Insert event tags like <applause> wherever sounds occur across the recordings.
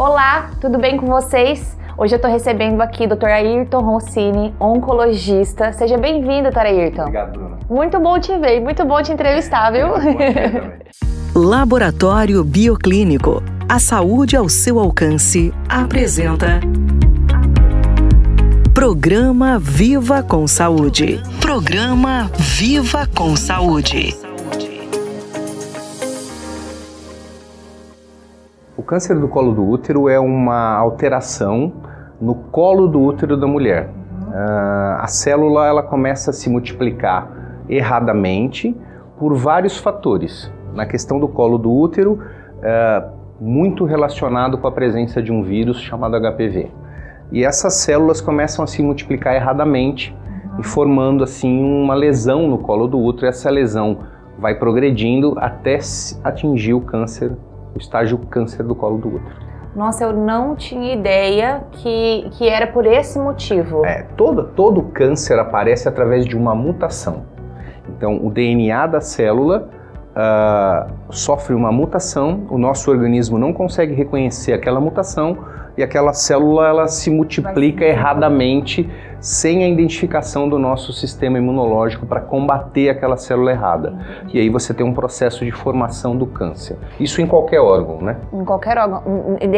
Olá, tudo bem com vocês? Hoje eu estou recebendo aqui o Dr. Ayrton Rossini, oncologista. Seja bem-vindo, Dr. Ayrton. Obrigado, Bruna. Muito bom te ver, muito bom te entrevistar, viu? <laughs> Laboratório Bioclínico. A saúde ao seu alcance apresenta. Programa Viva com Saúde. Programa Viva com Saúde. Câncer do colo do útero é uma alteração no colo do útero da mulher. Uh, a célula ela começa a se multiplicar erradamente por vários fatores. Na questão do colo do útero, uh, muito relacionado com a presença de um vírus chamado HPV. E essas células começam a se multiplicar erradamente e formando assim uma lesão no colo do útero. Essa lesão vai progredindo até atingir o câncer, estágio câncer do colo do útero. Nossa, eu não tinha ideia que, que era por esse motivo. É, todo, todo câncer aparece através de uma mutação. Então, o DNA da célula uh, sofre uma mutação, o nosso organismo não consegue reconhecer aquela mutação e aquela célula ela se multiplica erradamente sem a identificação do nosso sistema imunológico para combater aquela célula errada. E aí você tem um processo de formação do câncer. Isso em qualquer órgão, né? Em qualquer órgão.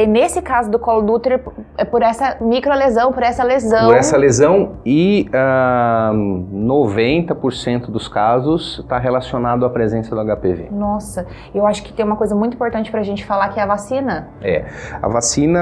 Nesse caso do colo do útero, é por essa microlesão, por essa lesão. Por essa lesão e uh, ah, 90% dos casos está relacionado à presença do HPV. Nossa, eu acho que tem uma coisa muito importante para a gente falar que é a vacina. É, a vacina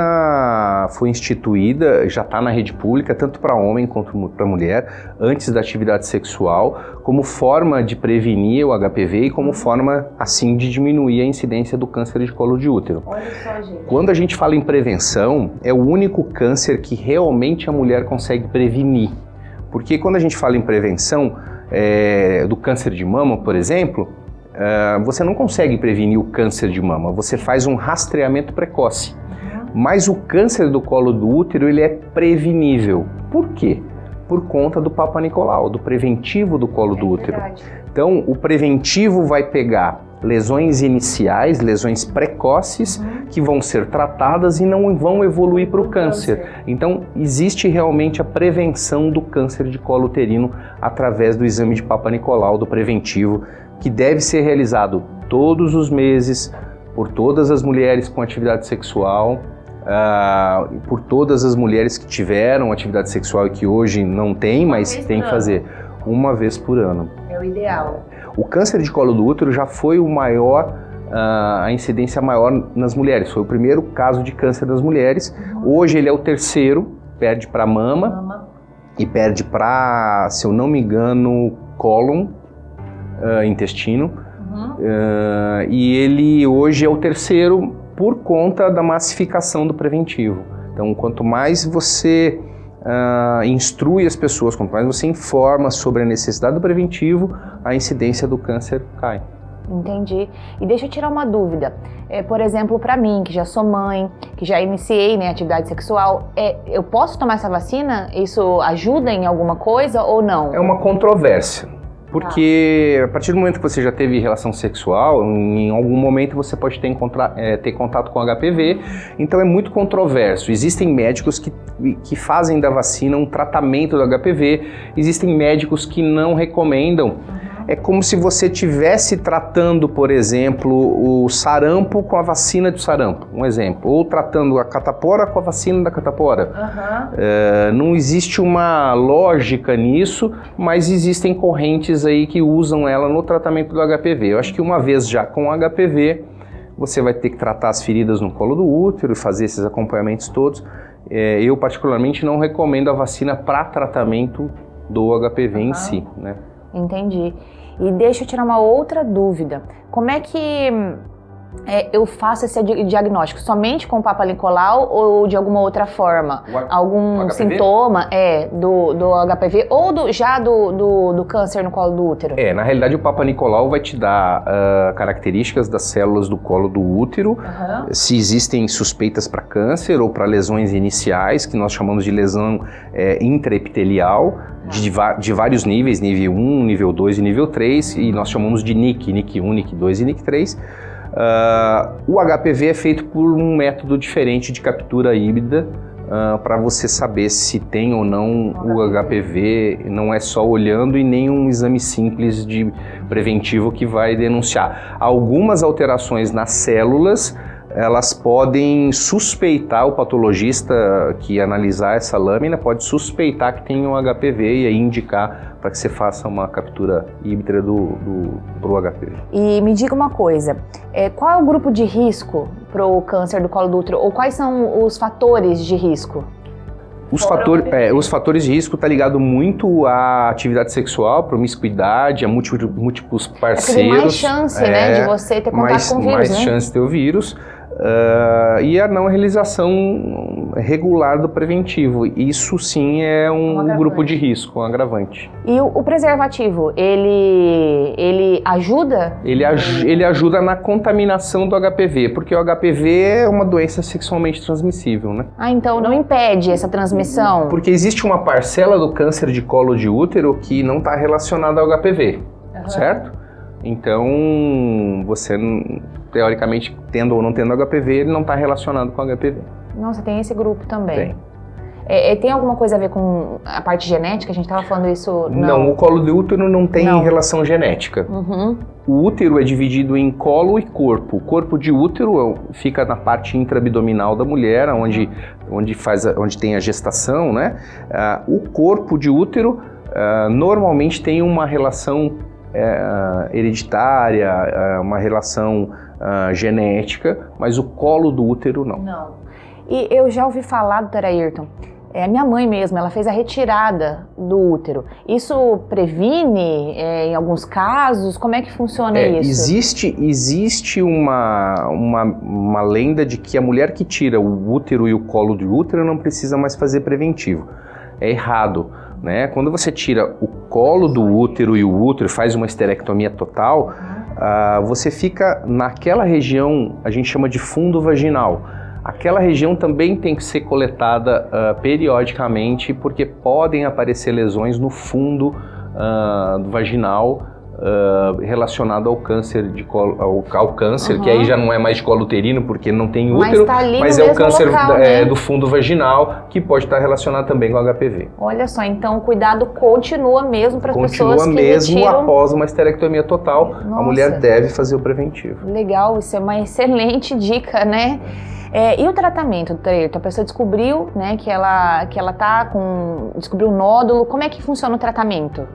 foi instituída, já está na rede pública, tanto para homem quanto para mulher antes da atividade sexual, como forma de prevenir o HPV e como forma, assim, de diminuir a incidência do câncer de colo de útero. Olha só, gente. Quando a gente fala em prevenção, é o único câncer que realmente a mulher consegue prevenir. Porque quando a gente fala em prevenção é, do câncer de mama, por exemplo, é, você não consegue prevenir o câncer de mama, você faz um rastreamento precoce. Mas o câncer do colo do útero ele é prevenível. Por quê? Por conta do Papa Nicolau, do preventivo do colo é do útero. Verdade. Então, o preventivo vai pegar lesões iniciais, lesões precoces, uhum. que vão ser tratadas e não vão evoluir para o câncer. câncer. Então, existe realmente a prevenção do câncer de colo uterino através do exame de Papa Nicolau, do preventivo, que deve ser realizado todos os meses por todas as mulheres com atividade sexual uh, por todas as mulheres que tiveram atividade sexual e que hoje não têm, mas tem que fazer uma vez por ano. É o ideal. O câncer de colo do útero já foi o maior Uh, a incidência maior nas mulheres. Foi o primeiro caso de câncer das mulheres. Uhum. Hoje ele é o terceiro, perde para mama, mama, e perde para, se eu não me engano, cólon, uh, intestino. Uhum. Uh, e ele hoje é o terceiro por conta da massificação do preventivo. Então, quanto mais você uh, instrui as pessoas, quanto mais você informa sobre a necessidade do preventivo, a incidência do câncer cai. Entendi. E deixa eu tirar uma dúvida. É, por exemplo, para mim, que já sou mãe, que já iniciei né, atividade sexual, é, eu posso tomar essa vacina? Isso ajuda em alguma coisa ou não? É uma controvérsia. Porque a partir do momento que você já teve relação sexual, em algum momento você pode ter, é, ter contato com HPV, então é muito controverso. Existem médicos que, que fazem da vacina um tratamento do HPV, existem médicos que não recomendam é como se você estivesse tratando, por exemplo, o sarampo com a vacina do sarampo, um exemplo, ou tratando a catapora com a vacina da catapora. Uhum. É, não existe uma lógica nisso, mas existem correntes aí que usam ela no tratamento do HPV. Eu acho que uma vez já com HPV, você vai ter que tratar as feridas no colo do útero e fazer esses acompanhamentos todos. É, eu particularmente não recomendo a vacina para tratamento do HPV uhum. em si, né? Entendi. E deixa eu tirar uma outra dúvida. Como é que é, eu faço esse diagnóstico somente com o Papa Nicolau ou de alguma outra forma? O, Algum o sintoma é, do, do HPV ou do, já do, do, do, câncer no colo do útero? É, na realidade o Papa Nicolau vai te dar uh, características das células do colo do útero, uhum. se existem suspeitas para câncer ou para lesões iniciais, que nós chamamos de lesão é, intraepitelial, de, de, vários níveis, nível 1, nível 2 e nível 3, e nós chamamos de NIC, NIC 1, NIC 2 e NIC 3. Uh, o HPV é feito por um método diferente de captura híbrida uh, para você saber se tem ou não o HPV. Não é só olhando e nem um exame simples de preventivo que vai denunciar. Algumas alterações nas células elas podem suspeitar, o patologista que analisar essa lâmina pode suspeitar que tem um HPV e aí indicar para que você faça uma captura híbrida do, do, do HPV. E me diga uma coisa, é, qual é o grupo de risco para o câncer do colo do útero ou quais são os fatores de risco? Os, fator, é, os fatores de risco tá ligado muito à atividade sexual, promiscuidade, a múltiplos, múltiplos parceiros. É, tem mais chance, é, né, de você ter contato mais, com o vírus, mais né? chance de ter o vírus. Uh, e a não realização regular do preventivo. Isso sim é um, um grupo de risco, um agravante. E o, o, preservativo, ele, ele ajuda? Ele, aj ele ajuda na contaminação do HPV, porque o HPV é uma doença sexualmente transmissível, né? Ah, então não impede essa transmissão? Porque existe uma parcela do câncer de colo de útero que não está relacionada ao HPV, uhum. certo? Então, você teoricamente, tendo ou não tendo HPV, ele não está relacionado com HPV. Nossa, tem esse grupo também. Tem. É, é, tem alguma coisa a ver com a parte genética? A gente estava falando isso. Não. não, o colo do útero não tem não. relação genética. Uhum. O útero é dividido em colo e corpo. O corpo de útero fica na parte intraabdominal da mulher, onde, onde, faz a, onde tem a gestação, né? Uh, o corpo de útero uh, normalmente tem uma relação uh, hereditária, uma relação uh, genética, mas o colo do útero não. Não. E eu já ouvi falar, doutora Ayrton, é, a minha mãe mesmo, ela fez a retirada do útero. Isso previne é, em alguns casos? Como é que funciona é, isso? Existe, existe uma, uma, uma lenda de que a mulher que tira o útero e o colo do útero não precisa mais fazer preventivo. É errado. Né? Quando você tira o colo do útero e o útero faz uma esterectomia total, uh, você fica naquela região, a gente chama de fundo vaginal. Aquela região também tem que ser coletada uh, periodicamente, porque podem aparecer lesões no fundo uh, vaginal Uh, relacionado ao câncer de colo, ao, ao câncer, uhum. que aí já não é mais de colo uterino porque não tem útero, mas, tá mas é o câncer local, é, né? do fundo vaginal que pode estar relacionado também com HPV. Olha só, então o cuidado continua mesmo para as pessoas que Continua mesmo retiram... após uma esterectomia total, Nossa. a mulher deve fazer o preventivo. Legal, isso é uma excelente dica, né? É, e o tratamento, doutor Ayrton? A pessoa descobriu né, que ela que ela tá com. descobriu um nódulo. Como é que funciona o tratamento?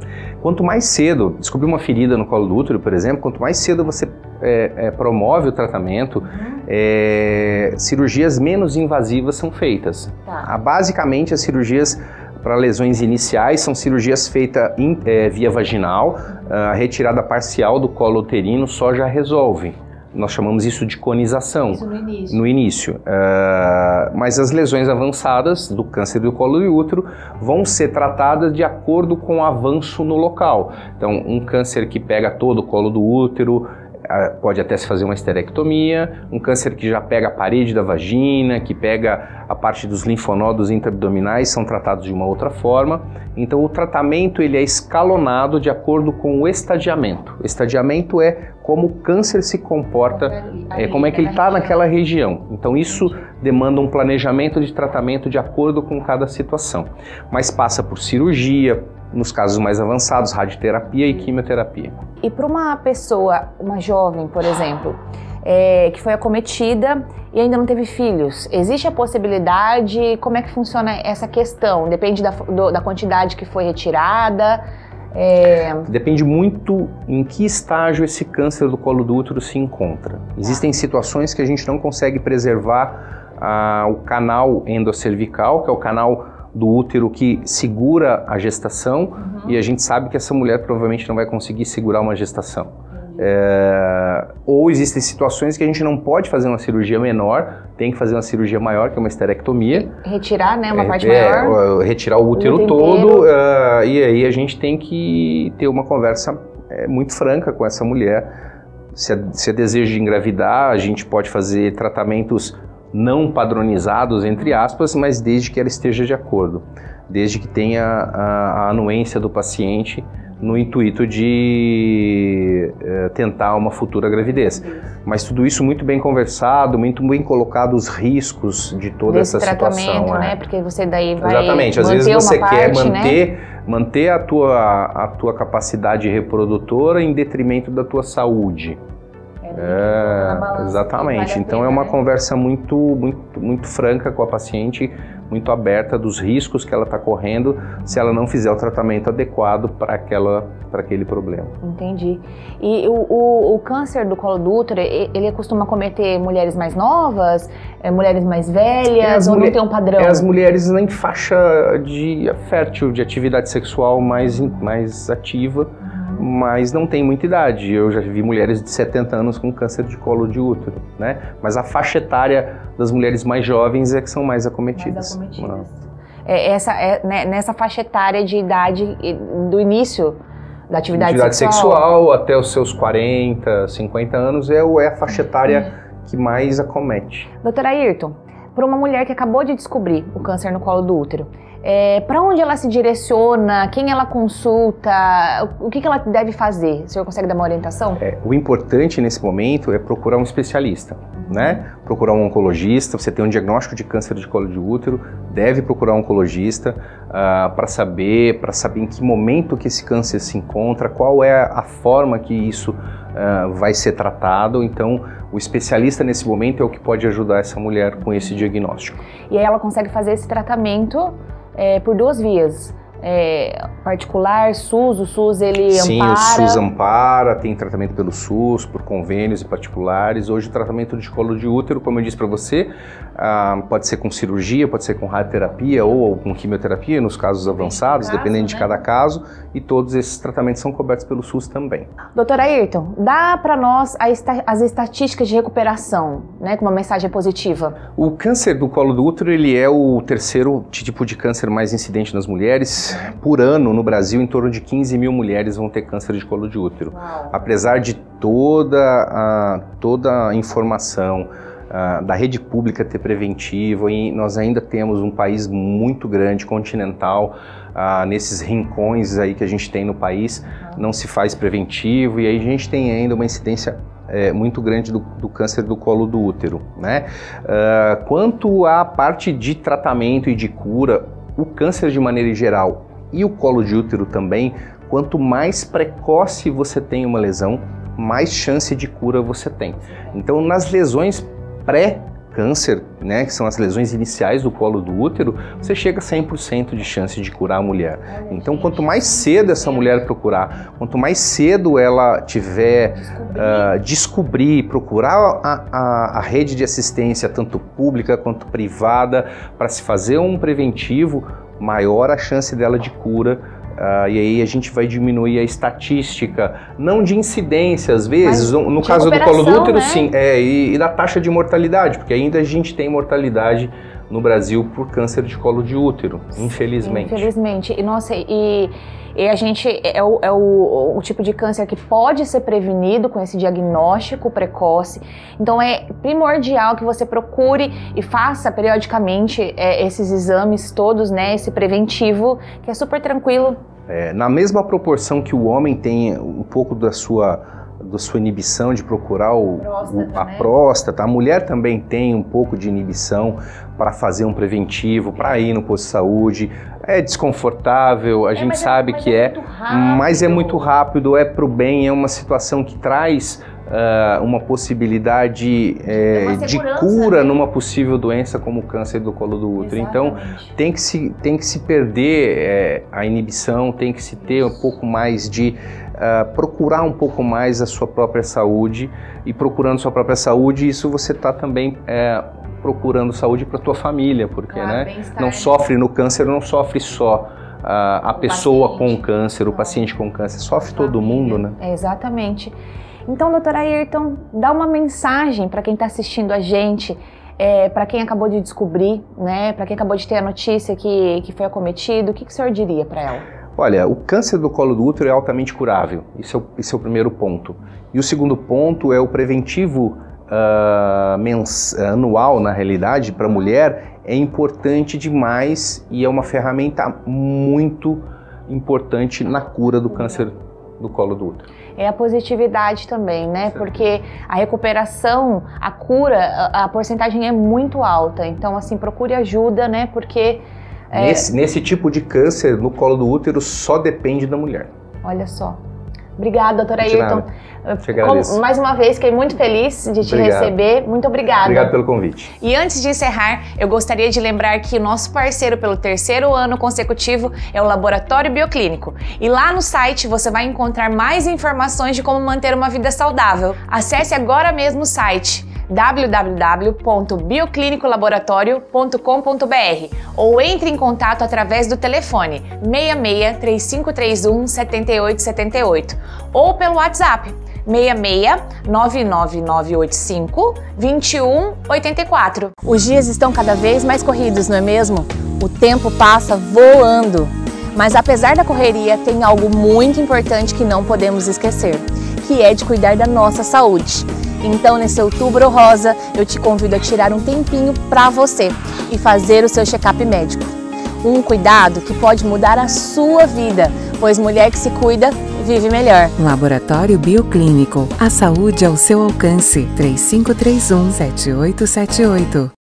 Quanto mais cedo, descobrir uma ferida no colo do útero, por exemplo, quanto mais cedo você é, é, promove o tratamento, uhum. É, cirurgias menos invasivas são feitas. Tá. Ah, basicamente, as cirurgias para lesões iniciais são cirurgias feitas é, via vaginal, a retirada parcial do colo uterino só já resolve nós chamamos isso de conização. Isso no início. No início. Uh, mas as lesões avançadas do câncer do colo do útero vão ser tratadas de acordo com o avanço no local. Então, um câncer que pega todo o colo do útero, pode até se fazer uma esterectomia, um câncer que já pega a parede da vagina, que pega a parte dos linfonodos intraabdominais, são tratados de uma outra forma. Então o tratamento ele é escalonado de acordo com o estadiamento. O estadiamento é como o câncer se comporta, é, como é que ele está naquela região. Então isso demanda um planejamento de tratamento de acordo com cada situação. Mas passa por cirurgia, nos casos mais avançados, radioterapia e quimioterapia. E para uma pessoa, uma jovem, por exemplo, é, que foi acometida e ainda não teve filhos, existe a possibilidade? Como é que funciona essa questão? Depende da, do, da quantidade que foi retirada? É... Depende muito em que estágio esse câncer do colo do útero se encontra. Existem situações que a gente não consegue preservar ah, o canal endocervical, que é o canal do útero que segura a gestação uhum. e a gente sabe que essa mulher provavelmente não vai conseguir segurar uma gestação. É, ou existem situações que a gente não pode fazer uma cirurgia menor, tem que fazer uma cirurgia maior, que é uma esterectomia. Retirar, né, uma é, parte é, maior. Retirar o útero, o todo, uh, e aí a gente tem que ter uma conversa é, muito franca com essa mulher. Se é, se é desejo de engravidar, a gente pode fazer tratamentos não padronizados, entre aspas, mas desde que ela esteja de acordo, desde que tenha a, a anuência do paciente no intuito de uh, tentar uma futura gravidez. Mas tudo isso muito bem conversado, muito bem colocado os riscos de toda Desse essa situação. né? É. Porque você daí vai Exatamente. Às vezes você quer parte, manter, né? manter a, tua, a tua capacidade reprodutora em detrimento da tua saúde. É, exatamente. Vale então pena, é uma né? conversa muito, muito, muito franca com a paciente, muito aberta dos riscos que ela está correndo se ela não fizer o tratamento adequado para aquela para aquele problema. Entendi. E o, o, o, câncer do colo do útero, ele costuma cometer mulheres mais novas, é, mulheres mais velhas, é ou mulher, não tem um padrão? É as mulheres em faixa de fértil, de atividade sexual mais, mais ativa mas não tem muita idade. Eu já vi mulheres de 70 anos com câncer de colo de útero, né? Mas a faixa etária das mulheres mais jovens é que são mais acometidas. Mais acometidas. É, essa, é, né, nessa faixa etária de idade do início da atividade, atividade sexual. sexual até os seus 40, 50 anos é, é a faixa etária que mais acomete. Doutora Ayrton, para uma mulher que acabou de descobrir o câncer no colo do útero, é, para onde ela se direciona, quem ela consulta, o que, que ela deve fazer? O senhor consegue dar uma orientação? É, o importante nesse momento é procurar um especialista, né? Procurar um oncologista. Você tem um diagnóstico de câncer de colo de útero, deve procurar um oncologista uh, para saber, para saber em que momento que esse câncer se encontra, qual é a forma que isso uh, vai ser tratado. Então, o especialista nesse momento é o que pode ajudar essa mulher com esse diagnóstico. E aí ela consegue fazer esse tratamento é, por duas vias. É, particular, SUS, o SUS ele Sim, ampara. Sim, o SUS ampara, tem tratamento pelo SUS, por convênios e particulares. Hoje o tratamento de colo de útero, como eu disse para você, ah, pode ser com cirurgia, pode ser com radioterapia ou com quimioterapia, nos casos avançados, caso, dependendo né? de cada caso, e todos esses tratamentos são cobertos pelo SUS também. Doutora Ayrton, dá para nós as estatísticas de recuperação, né, com uma mensagem positiva? O câncer do colo do útero, ele é o terceiro tipo de câncer mais incidente nas mulheres, por ano no Brasil, em torno de 15 mil mulheres vão ter câncer de colo de útero. Uau. Apesar de toda a, toda a informação uh, da rede pública ter preventivo, e nós ainda temos um país muito grande, continental, uh, nesses rincões aí que a gente tem no país, não se faz preventivo, e aí a gente tem ainda uma incidência é, muito grande do, do, câncer do colo do útero. Né? Uh, quanto à parte de tratamento e de cura, o câncer de maneira geral e o colo de útero também, quanto mais precoce você tem uma lesão, mais chance de cura você tem. Então, nas lesões pré câncer, né, que são as lesões iniciais do colo do útero, você chega a 100% de chance de curar a mulher. Então, quanto mais cedo essa mulher procurar, quanto mais cedo ela tiver descobrir, uh, descobrir procurar a, a, a, rede de assistência, tanto pública quanto privada, para se fazer um preventivo, maior a chance dela de cura Uh, e aí a gente vai diminuir a estatística, não de incidência às vezes, Mas no caso do colo do útero, né? sim, é, e, e, da taxa de mortalidade, porque ainda a gente tem mortalidade no Brasil por câncer de colo de útero, infelizmente. Infelizmente. E nossa, e e a gente é, o, é o, o, tipo de câncer que pode ser prevenido com esse diagnóstico precoce. Então é primordial que você procure e faça periodicamente é, esses exames todos, né? Esse preventivo, que é super tranquilo. É, na mesma proporção que o homem tem um pouco da sua da sua inibição de procurar o, próstata, o, a né? próstata. A mulher também tem um pouco de inibição para fazer um preventivo, para ir no posto de saúde. É desconfortável, a é, gente sabe é, que é, é mas é muito rápido, é para o bem, é uma situação que traz uh, uma possibilidade é, de cura né? numa possível doença como o câncer do colo do útero. Então, Exatamente. Então tem que se, tem que se perder é, a inibição, tem que se ter um pouco mais de uh, procurar um pouco mais a sua própria saúde e procurando sua própria saúde, isso você está também é, procurando saúde para tua família, porque claro, né, não sofre no câncer, não sofre só a, a pessoa paciente. com câncer, o paciente com câncer, sofre todo mundo, né? É, exatamente. Então, doutora Ayrton, dá uma mensagem para quem está assistindo a gente, é, para quem acabou de descobrir, né, para quem acabou de ter a notícia que, que foi acometido, o que, que o senhor diria para ela? Olha, o câncer do colo do útero é altamente curável, isso é, o, esse é o primeiro ponto. E o segundo ponto é o preventivo uh, mens, anual, na realidade, para a mulher, é importante demais e é uma ferramenta muito importante na cura do câncer do colo do útero. É a positividade também, né? Certo. Porque a recuperação, a cura, a, a, porcentagem é muito alta. Então, assim, procure ajuda, né? Porque. É... Nesse, nesse tipo de câncer no colo do útero só depende da mulher. Olha só. Obrigada, doutora Ayrton. Como, mais uma vez, fiquei muito feliz de te Obrigado. receber. Muito obrigada. Obrigado pelo convite. E antes de encerrar, eu gostaria de lembrar que o nosso parceiro pelo terceiro ano consecutivo é o Laboratório Bioclínico. E lá no site você vai encontrar mais informações de como manter uma vida saudável. Acesse agora mesmo o site www.bioclinicolaboratorio.com.br ou entre em contato através do telefone 66 3531 7878 ou pelo WhatsApp 66 99985 2184. Os dias estão cada vez mais corridos, não é mesmo? O tempo passa voando. Mas apesar da correria, tem algo muito importante que não podemos esquecer, que é de cuidar da nossa saúde. Então, nesse outubro rosa, eu te convido a tirar um tempinho para você e fazer o seu check-up médico. Um cuidado que pode mudar a sua vida, pois mulher que se cuida vive melhor. Laboratório Bioclínico. A saúde ao seu alcance. 3531 7878.